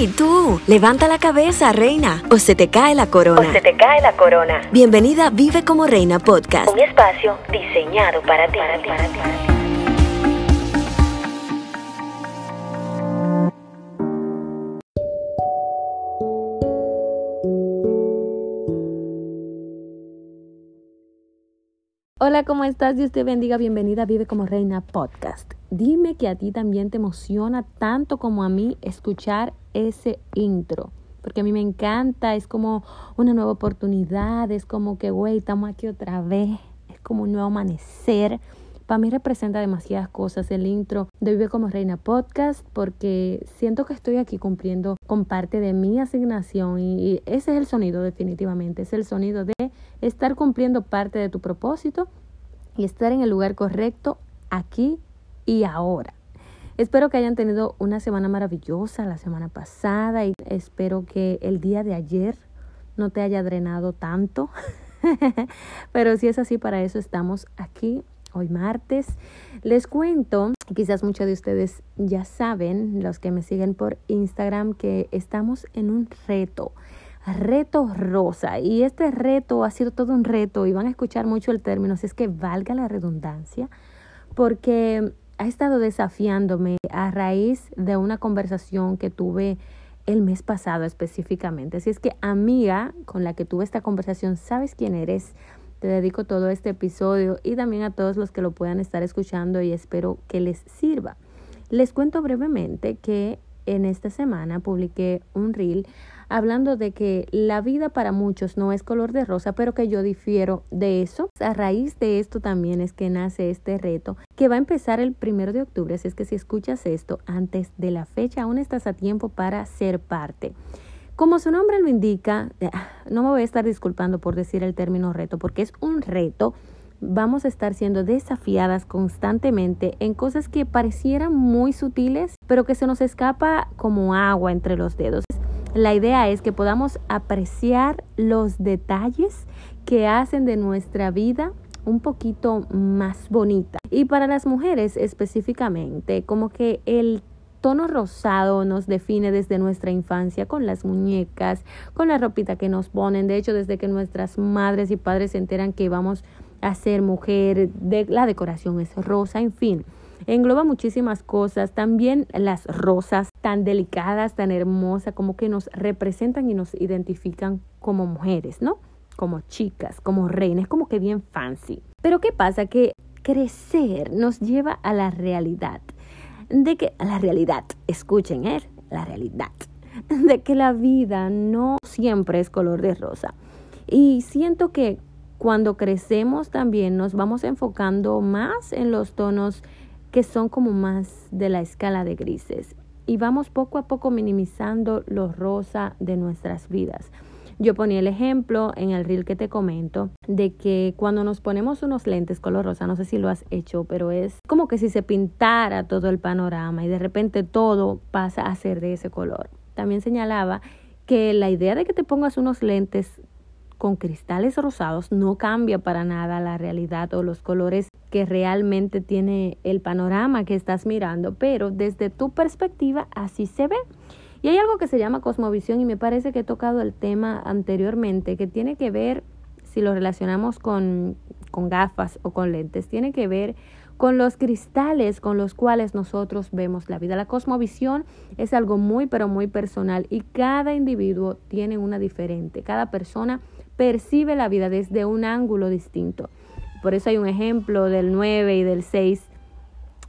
Hey, tú, levanta la cabeza, reina, o se te cae la corona. O se te cae la corona. Bienvenida a Vive como Reina Podcast. Un espacio diseñado para ti. Para ti, para ti. Hola, ¿cómo estás? Dios te bendiga. Bienvenida a Vive como Reina Podcast. Dime que a ti también te emociona tanto como a mí escuchar ese intro. Porque a mí me encanta, es como una nueva oportunidad, es como que, güey, estamos aquí otra vez, es como un nuevo amanecer. Para mí representa demasiadas cosas el intro de Vive como Reina Podcast porque siento que estoy aquí cumpliendo con parte de mi asignación y ese es el sonido definitivamente, es el sonido de estar cumpliendo parte de tu propósito y estar en el lugar correcto aquí y ahora. Espero que hayan tenido una semana maravillosa la semana pasada y espero que el día de ayer no te haya drenado tanto. Pero si es así, para eso estamos aquí hoy martes. Les cuento, quizás muchos de ustedes ya saben, los que me siguen por Instagram, que estamos en un reto reto rosa. Y este reto ha sido todo un reto y van a escuchar mucho el término, si es que valga la redundancia, porque ha estado desafiándome a raíz de una conversación que tuve el mes pasado específicamente. Así es que amiga con la que tuve esta conversación, sabes quién eres. Te dedico todo este episodio y también a todos los que lo puedan estar escuchando y espero que les sirva. Les cuento brevemente que en esta semana publiqué un reel hablando de que la vida para muchos no es color de rosa, pero que yo difiero de eso. A raíz de esto también es que nace este reto que va a empezar el primero de octubre, así es que si escuchas esto antes de la fecha, aún estás a tiempo para ser parte. Como su nombre lo indica, ah, no me voy a estar disculpando por decir el término reto, porque es un reto vamos a estar siendo desafiadas constantemente en cosas que parecieran muy sutiles, pero que se nos escapa como agua entre los dedos. La idea es que podamos apreciar los detalles que hacen de nuestra vida un poquito más bonita. Y para las mujeres específicamente, como que el tono rosado nos define desde nuestra infancia con las muñecas, con la ropita que nos ponen. De hecho, desde que nuestras madres y padres se enteran que vamos a ser mujer, de, la decoración es rosa, en fin engloba muchísimas cosas, también las rosas tan delicadas, tan hermosas, como que nos representan y nos identifican como mujeres, ¿no? Como chicas, como reinas, como que bien fancy. Pero ¿qué pasa? Que crecer nos lleva a la realidad, de que, la realidad, escuchen, ¿eh? La realidad, de que la vida no siempre es color de rosa. Y siento que cuando crecemos también nos vamos enfocando más en los tonos que son como más de la escala de grises. Y vamos poco a poco minimizando lo rosa de nuestras vidas. Yo ponía el ejemplo en el reel que te comento de que cuando nos ponemos unos lentes color rosa, no sé si lo has hecho, pero es como que si se pintara todo el panorama y de repente todo pasa a ser de ese color. También señalaba que la idea de que te pongas unos lentes con cristales rosados no cambia para nada la realidad o los colores que realmente tiene el panorama que estás mirando, pero desde tu perspectiva así se ve. Y hay algo que se llama cosmovisión y me parece que he tocado el tema anteriormente que tiene que ver, si lo relacionamos con, con gafas o con lentes, tiene que ver con los cristales con los cuales nosotros vemos la vida. La cosmovisión es algo muy, pero muy personal y cada individuo tiene una diferente. Cada persona percibe la vida desde un ángulo distinto. Por eso hay un ejemplo del 9 y del 6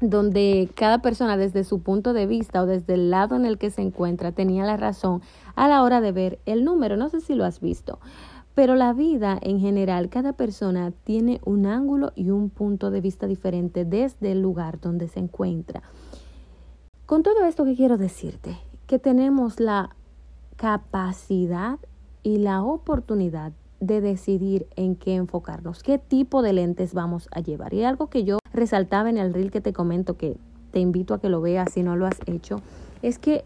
donde cada persona desde su punto de vista o desde el lado en el que se encuentra tenía la razón a la hora de ver el número. No sé si lo has visto, pero la vida en general, cada persona tiene un ángulo y un punto de vista diferente desde el lugar donde se encuentra. Con todo esto que quiero decirte, que tenemos la capacidad y la oportunidad de decidir en qué enfocarnos, qué tipo de lentes vamos a llevar. Y algo que yo resaltaba en el reel que te comento, que te invito a que lo veas si no lo has hecho, es que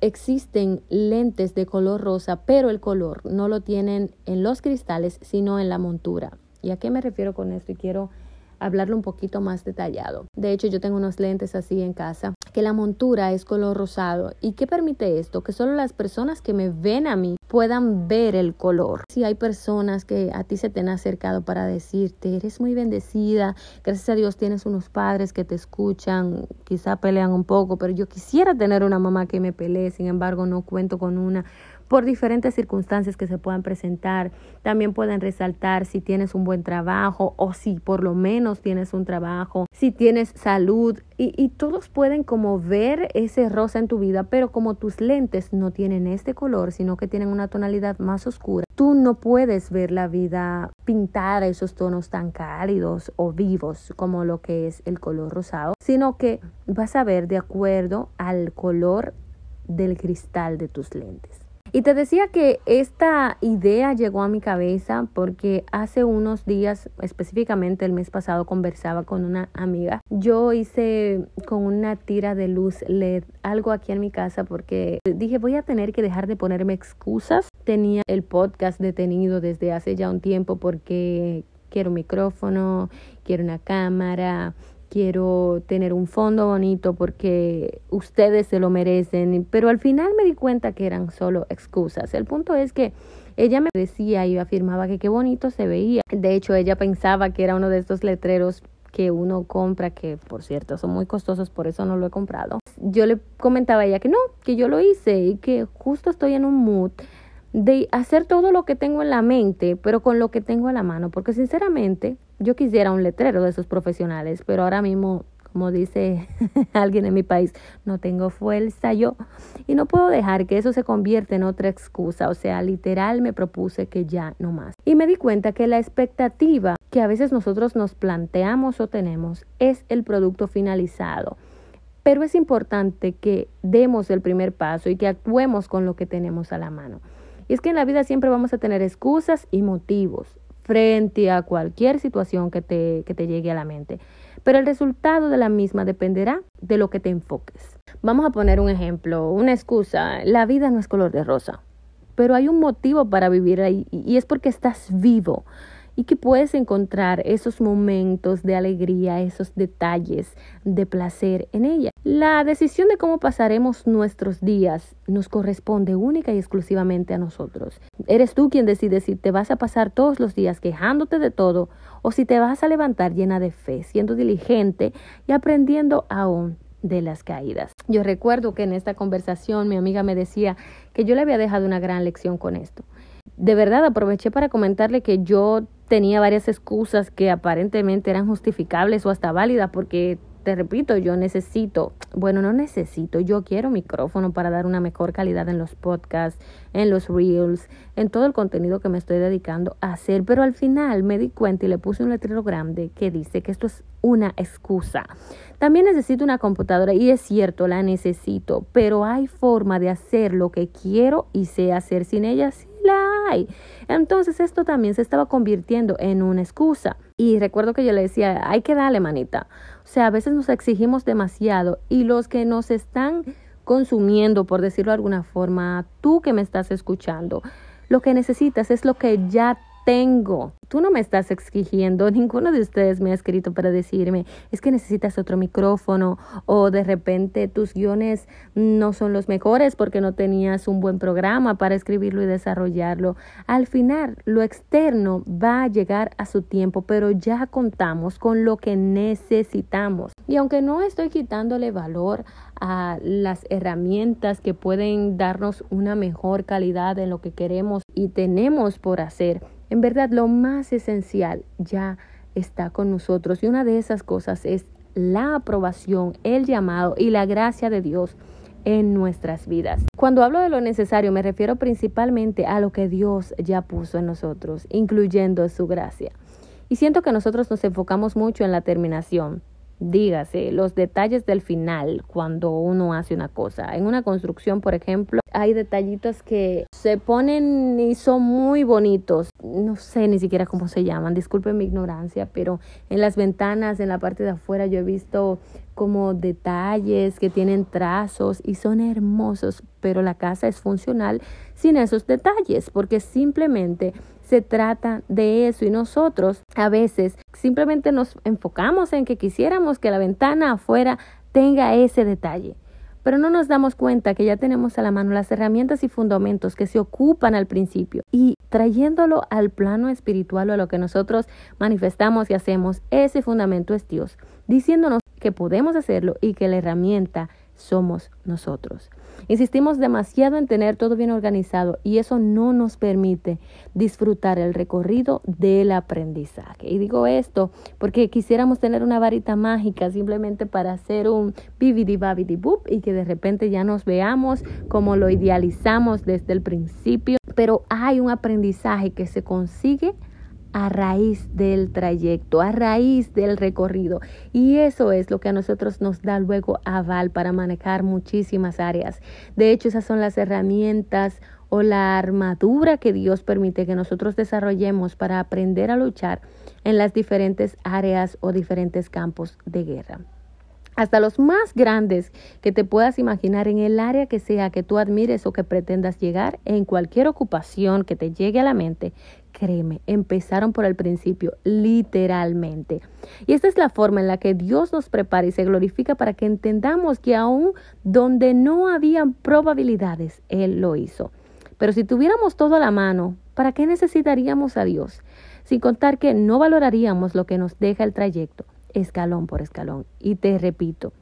existen lentes de color rosa, pero el color no lo tienen en los cristales, sino en la montura. ¿Y a qué me refiero con esto? Y quiero hablarlo un poquito más detallado. De hecho, yo tengo unos lentes así en casa, que la montura es color rosado. ¿Y qué permite esto? Que solo las personas que me ven a mí puedan ver el color. Si hay personas que a ti se te han acercado para decirte, eres muy bendecida, gracias a Dios tienes unos padres que te escuchan, quizá pelean un poco, pero yo quisiera tener una mamá que me pelee, sin embargo no cuento con una por diferentes circunstancias que se puedan presentar. También pueden resaltar si tienes un buen trabajo o si por lo menos tienes un trabajo, si tienes salud y, todos pueden como ver ese rosa en tu vida, pero como tus lentes no tienen este color, sino que tienen una tonalidad más oscura, tú no puedes ver la vida pintada esos tonos tan cálidos o vivos como lo que es el color rosado, sino que vas a ver de acuerdo al color del cristal de tus lentes. Y te decía que esta idea llegó a mi cabeza porque hace unos días, específicamente el mes pasado, conversaba con una amiga. Yo hice con una tira de luz LED algo aquí en mi casa porque dije voy a tener que dejar de ponerme excusas. Tenía el podcast detenido desde hace ya un tiempo porque quiero un micrófono, quiero una cámara, quiero tener un fondo bonito porque ustedes se lo merecen, pero al final me di cuenta que eran solo excusas. El punto es que ella me decía y afirmaba que qué bonito se veía. De hecho, ella pensaba que era uno de estos letreros que uno compra, que por cierto son muy costosos, por eso no lo he comprado. Yo le comentaba a ella que no, que yo lo hice y que justo estoy en un mood de hacer todo lo que tengo en la mente, pero con lo que tengo a la mano, porque sinceramente yo quisiera un letrero de esos profesionales, pero ahora mismo, como dice alguien en mi país, no tengo fuerza yo y no puedo dejar que eso se convierta en otra excusa, o sea, literal me propuse que ya no más. Y me di cuenta que la expectativa que a veces nosotros nos planteamos o tenemos es el producto finalizado. Pero es importante que demos el primer paso y que actuemos con lo que tenemos a la mano. Y es que en la vida siempre vamos a tener excusas y motivos frente a cualquier situación que te, que te llegue a la mente. Pero el resultado de la misma dependerá de lo que te enfoques. Vamos a poner un ejemplo, una excusa. La vida no es color de rosa, pero hay un motivo para vivir ahí y es porque estás vivo y que puedes encontrar esos momentos de alegría, esos detalles de placer en ella. La decisión de cómo pasaremos nuestros días nos corresponde única y exclusivamente a nosotros. Eres tú quien decide si te vas a pasar todos los días quejándote de todo o si te vas a levantar llena de fe, siendo diligente y aprendiendo aún de las caídas. Yo recuerdo que en esta conversación mi amiga me decía que yo le había dejado una gran lección con esto. De verdad aproveché para comentarle que yo tenía varias excusas que aparentemente eran justificables o hasta válidas porque te repito, yo necesito, bueno, no necesito, yo quiero micrófono para dar una mejor calidad en los podcasts, en los reels, en todo el contenido que me estoy dedicando a hacer, pero al final me di cuenta y le puse un letrero grande que dice que esto es una excusa. También necesito una computadora y es cierto, la necesito, pero hay forma de hacer lo que quiero y sé hacer sin ella, Entonces esto también se estaba convirtiendo en una excusa. Y recuerdo que yo le decía, hay que darle manita. O sea, a veces nos exigimos demasiado y los que nos están consumiendo, por decirlo de alguna forma, tú que me estás escuchando, lo que necesitas es lo que ya tengo. Tú no me estás exigiendo, ninguno de ustedes me ha escrito para decirme, es que necesitas otro micrófono o de repente tus guiones no son los mejores porque no tenías un buen programa para escribirlo y desarrollarlo. Al final, lo externo va a llegar a su tiempo, pero ya contamos con lo que necesitamos. Y aunque no estoy quitándole valor a las herramientas que pueden darnos una mejor calidad en lo que queremos y tenemos por hacer, en verdad, lo más esencial ya está con nosotros y una de esas cosas es la aprobación, el llamado y la gracia de Dios en nuestras vidas. Cuando hablo de lo necesario me refiero principalmente a lo que Dios ya puso en nosotros, incluyendo su gracia. Y siento que nosotros nos enfocamos mucho en la terminación, dígase, los detalles del final cuando uno hace una cosa. En una construcción, por ejemplo, hay detallitos que se ponen y son muy bonitos. No sé ni siquiera cómo se llaman, disculpen mi ignorancia, pero en las ventanas, en la parte de afuera, yo he visto como detalles que tienen trazos y son hermosos, pero la casa es funcional sin esos detalles, porque simplemente se trata de eso. Y nosotros a veces simplemente nos enfocamos en que quisiéramos que la ventana afuera tenga ese detalle pero no nos damos cuenta que ya tenemos a la mano las herramientas y fundamentos que se ocupan al principio. Y trayéndolo al plano espiritual o a lo que nosotros manifestamos y hacemos, ese fundamento es Dios, diciéndonos que podemos hacerlo y que la herramienta somos nosotros. Insistimos demasiado en tener todo bien organizado y eso no nos permite disfrutar el recorrido del aprendizaje. Y digo esto porque quisiéramos tener una varita mágica simplemente para hacer un bibidi babidi boop y que de repente ya nos veamos como lo idealizamos desde el principio, pero hay un aprendizaje que se consigue a raíz del trayecto, a raíz del recorrido. Y eso es lo que a nosotros nos da luego aval para manejar muchísimas áreas. De hecho, esas son las herramientas o la armadura que Dios permite que nosotros desarrollemos para aprender a luchar en las diferentes áreas o diferentes campos de guerra hasta los más grandes que te puedas imaginar en el área que sea que tú admires o que pretendas llegar, en cualquier ocupación que te llegue a la mente, créeme, empezaron por el principio, literalmente. Y esta es la forma en la que Dios nos prepara y se glorifica para que entendamos que aún donde no habían probabilidades, Él lo hizo. Pero si tuviéramos todo a la mano, ¿para qué necesitaríamos a Dios? Sin contar que no valoraríamos lo que nos deja el trayecto escalón por escalón. Y te repito,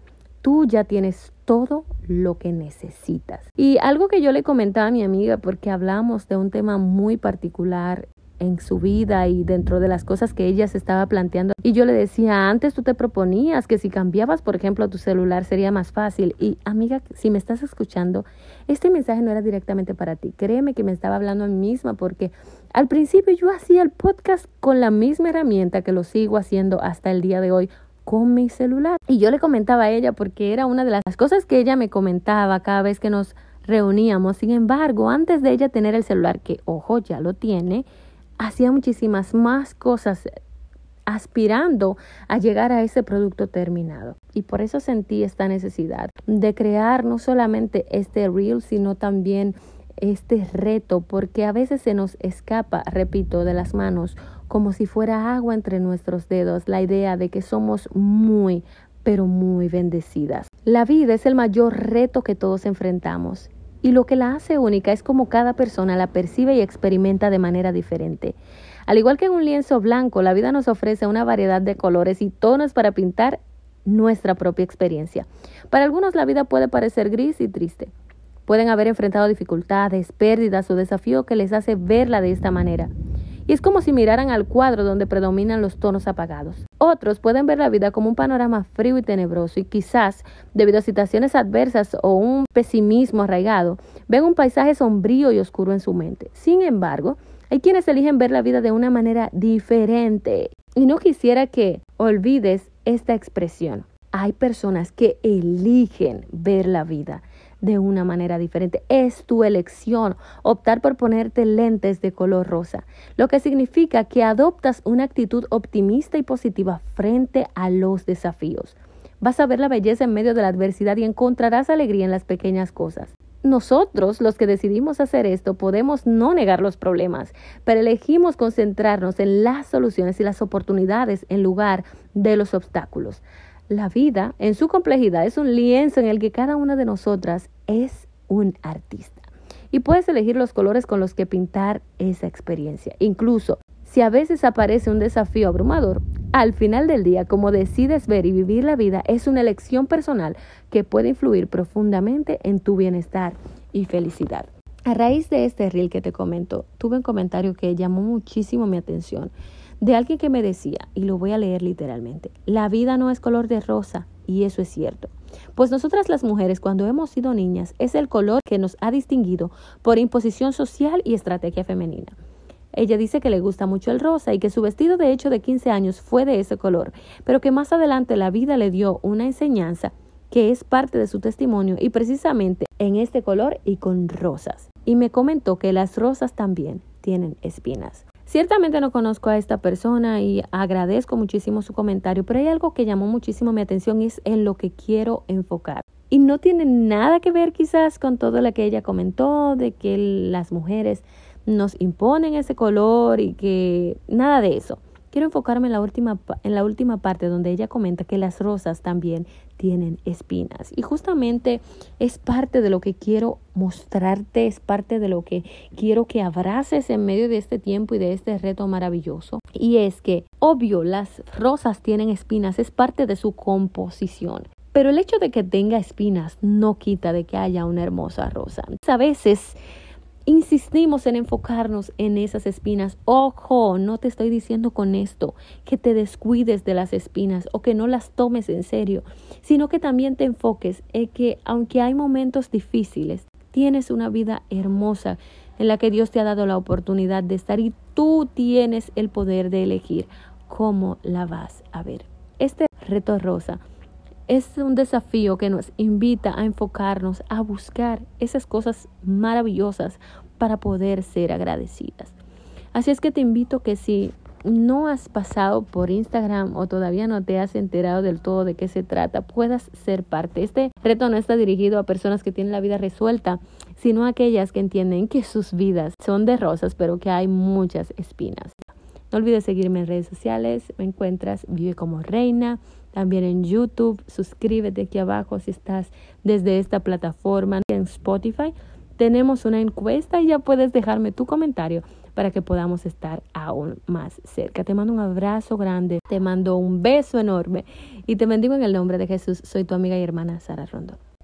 tú ya tienes todo lo que necesitas. Y algo que yo le comentaba a mi amiga, porque hablamos de un tema muy particular en su vida y dentro de las cosas que ella se estaba planteando. Y yo le decía, antes tú te proponías que si cambiabas, por ejemplo, tu celular sería más fácil. Y amiga, si me estás escuchando, este mensaje no era directamente para ti. Créeme que me estaba hablando a mí misma porque al principio yo hacía el podcast con la misma herramienta que lo sigo haciendo hasta el día de hoy con mi celular. Y yo le comentaba a ella porque era una de las cosas que ella me comentaba cada vez que nos reuníamos. Sin embargo, antes de ella tener el celular, que ojo, ya lo tiene, hacía muchísimas más cosas aspirando a llegar a ese producto terminado. Y por eso sentí esta necesidad de crear no solamente este reel, sino también este reto, porque a veces se nos escapa, repito, de las manos como si fuera agua entre nuestros dedos la idea de que somos muy, pero muy bendecidas. La vida es el mayor reto que todos enfrentamos y lo que la hace única es como cada persona la percibe y experimenta de manera diferente. Al igual que en un lienzo blanco, la vida nos ofrece una variedad de colores y tonos para pintar nuestra propia experiencia. Para algunos la vida puede parecer gris y triste. Pueden haber enfrentado dificultades, pérdidas o desafíos que les hace verla de esta manera. Y es como si miraran al cuadro donde predominan los tonos apagados. Otros pueden ver la vida como un panorama frío y tenebroso y quizás, debido a situaciones adversas o un pesimismo arraigado, ven un paisaje sombrío y oscuro en su mente. Sin embargo, hay quienes eligen ver la vida de una manera diferente. Y no quisiera que olvides esta expresión. Hay personas que eligen ver la vida de una manera diferente. Es tu elección optar por ponerte lentes de color rosa, lo que significa que adoptas una actitud optimista y positiva frente a los desafíos. Vas a ver la belleza en medio de la adversidad y encontrarás alegría en las pequeñas cosas. Nosotros, los que decidimos hacer esto, podemos no negar los problemas, pero elegimos concentrarnos en las soluciones y las oportunidades en lugar de los obstáculos. La vida, en su complejidad, es un lienzo en el que cada una de nosotras es un artista. Y puedes elegir los colores con los que pintar esa experiencia. Incluso si a veces aparece un desafío abrumador, al final del día, como decides ver y vivir la vida, es una elección personal que puede influir profundamente en tu bienestar y felicidad. A raíz de este reel que te comento, tuve un comentario que llamó muchísimo mi atención de alguien que me decía, y lo voy a leer literalmente, la vida no es color de rosa, y eso es cierto. Pues nosotras las mujeres, cuando hemos sido niñas, es el color que nos ha distinguido por imposición social y estrategia femenina. Ella dice que le gusta mucho el rosa y que su vestido de hecho de 15 años fue de ese color, pero que más adelante la vida le dio una enseñanza que es parte de su testimonio y precisamente en este color y con rosas. Y me comentó que las rosas también tienen espinas. Ciertamente no conozco a esta persona y agradezco muchísimo su comentario, pero hay algo que llamó muchísimo mi atención y es en lo que quiero enfocar. Y no tiene nada que ver quizás con todo lo que ella comentó, de que las mujeres nos imponen ese color y que nada de eso. Quiero enfocarme en la última, en la última parte donde ella comenta que las rosas también tienen espinas. Y justamente es parte de lo que quiero mostrarte, es parte de lo que quiero que abraces en medio de este tiempo y de este reto maravilloso. Y es que, obvio, las rosas tienen espinas, es parte de su composición. Pero el hecho de que tenga espinas no quita de que haya una hermosa rosa. A veces insistimos en enfocarnos en esas espinas. Ojo, no te estoy diciendo con esto que te descuides de las espinas o que no las tomes en serio, sino que también te enfoques en que aunque hay momentos difíciles, tienes una vida hermosa en la que Dios te ha dado la oportunidad de estar y tú tienes el poder de elegir cómo la vas a ver. Este reto rosa es un desafío que nos invita a enfocarnos, a buscar esas cosas maravillosas para poder ser agradecidas. Así es que te invito que si no has pasado por Instagram o todavía no te has enterado del todo de qué se trata, puedas ser parte. Este reto no está dirigido a personas que tienen la vida resuelta, sino a aquellas que entienden que sus vidas son de rosas, pero que hay muchas espinas. No olvides seguirme en redes sociales, me encuentras Vive como Reina, también en YouTube, suscríbete aquí abajo si estás desde esta plataforma, en Spotify. Tenemos una encuesta y ya puedes dejarme tu comentario para que podamos estar aún más cerca. Te mando un abrazo grande, te mando un beso enorme y te bendigo en el nombre de Jesús. Soy tu amiga y hermana Sara Rondón.